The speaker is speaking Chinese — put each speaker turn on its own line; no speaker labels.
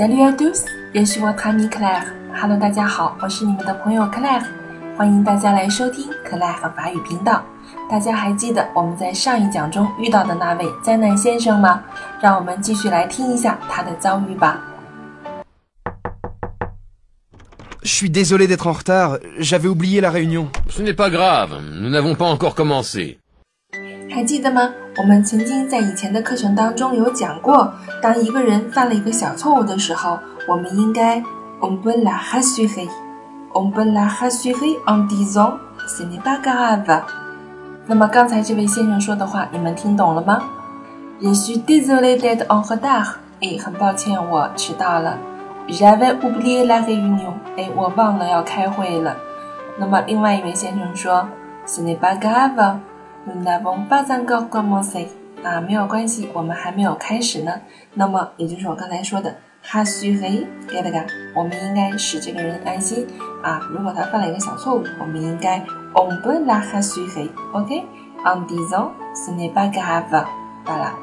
Salut à tous, je suis votre ami Claire. Hello，大家好，我是你们的朋友 Claire，欢迎大家来收听 Claire 法语频道。大家还记得我们在上一讲中遇到的那位灾难先生吗？让我们继续来听一下他的遭遇吧。
Je suis désolé d'être en retard, j'avais oublié la réunion.
Ce n'est pas grave, nous n'avons pas encore commencé.
还记得吗？我们曾经在以前的课程当中有讲过，当一个人犯了一个小错误的时候，我们应该 on peut la rassurer，on peut la rassurer en disant ce n'est pas grave。那么刚才这位先生说的话，你们听懂了吗？Je suis désolé d'être en retard。哎，很抱歉，我迟到了。javajoubilai réunion。哎，我忘了要开会了。那么另外一位先生说。Nous n'avons pas encore commencé 啊，没有关系，我们还没有开始呢。那么也就是我刚才说的 rassurer 给了个，我们应该使这个人安心啊。如果他犯了一个小错误，我们应该 on ne la rassurer，OK？En disant ce n'est pas grave，好了。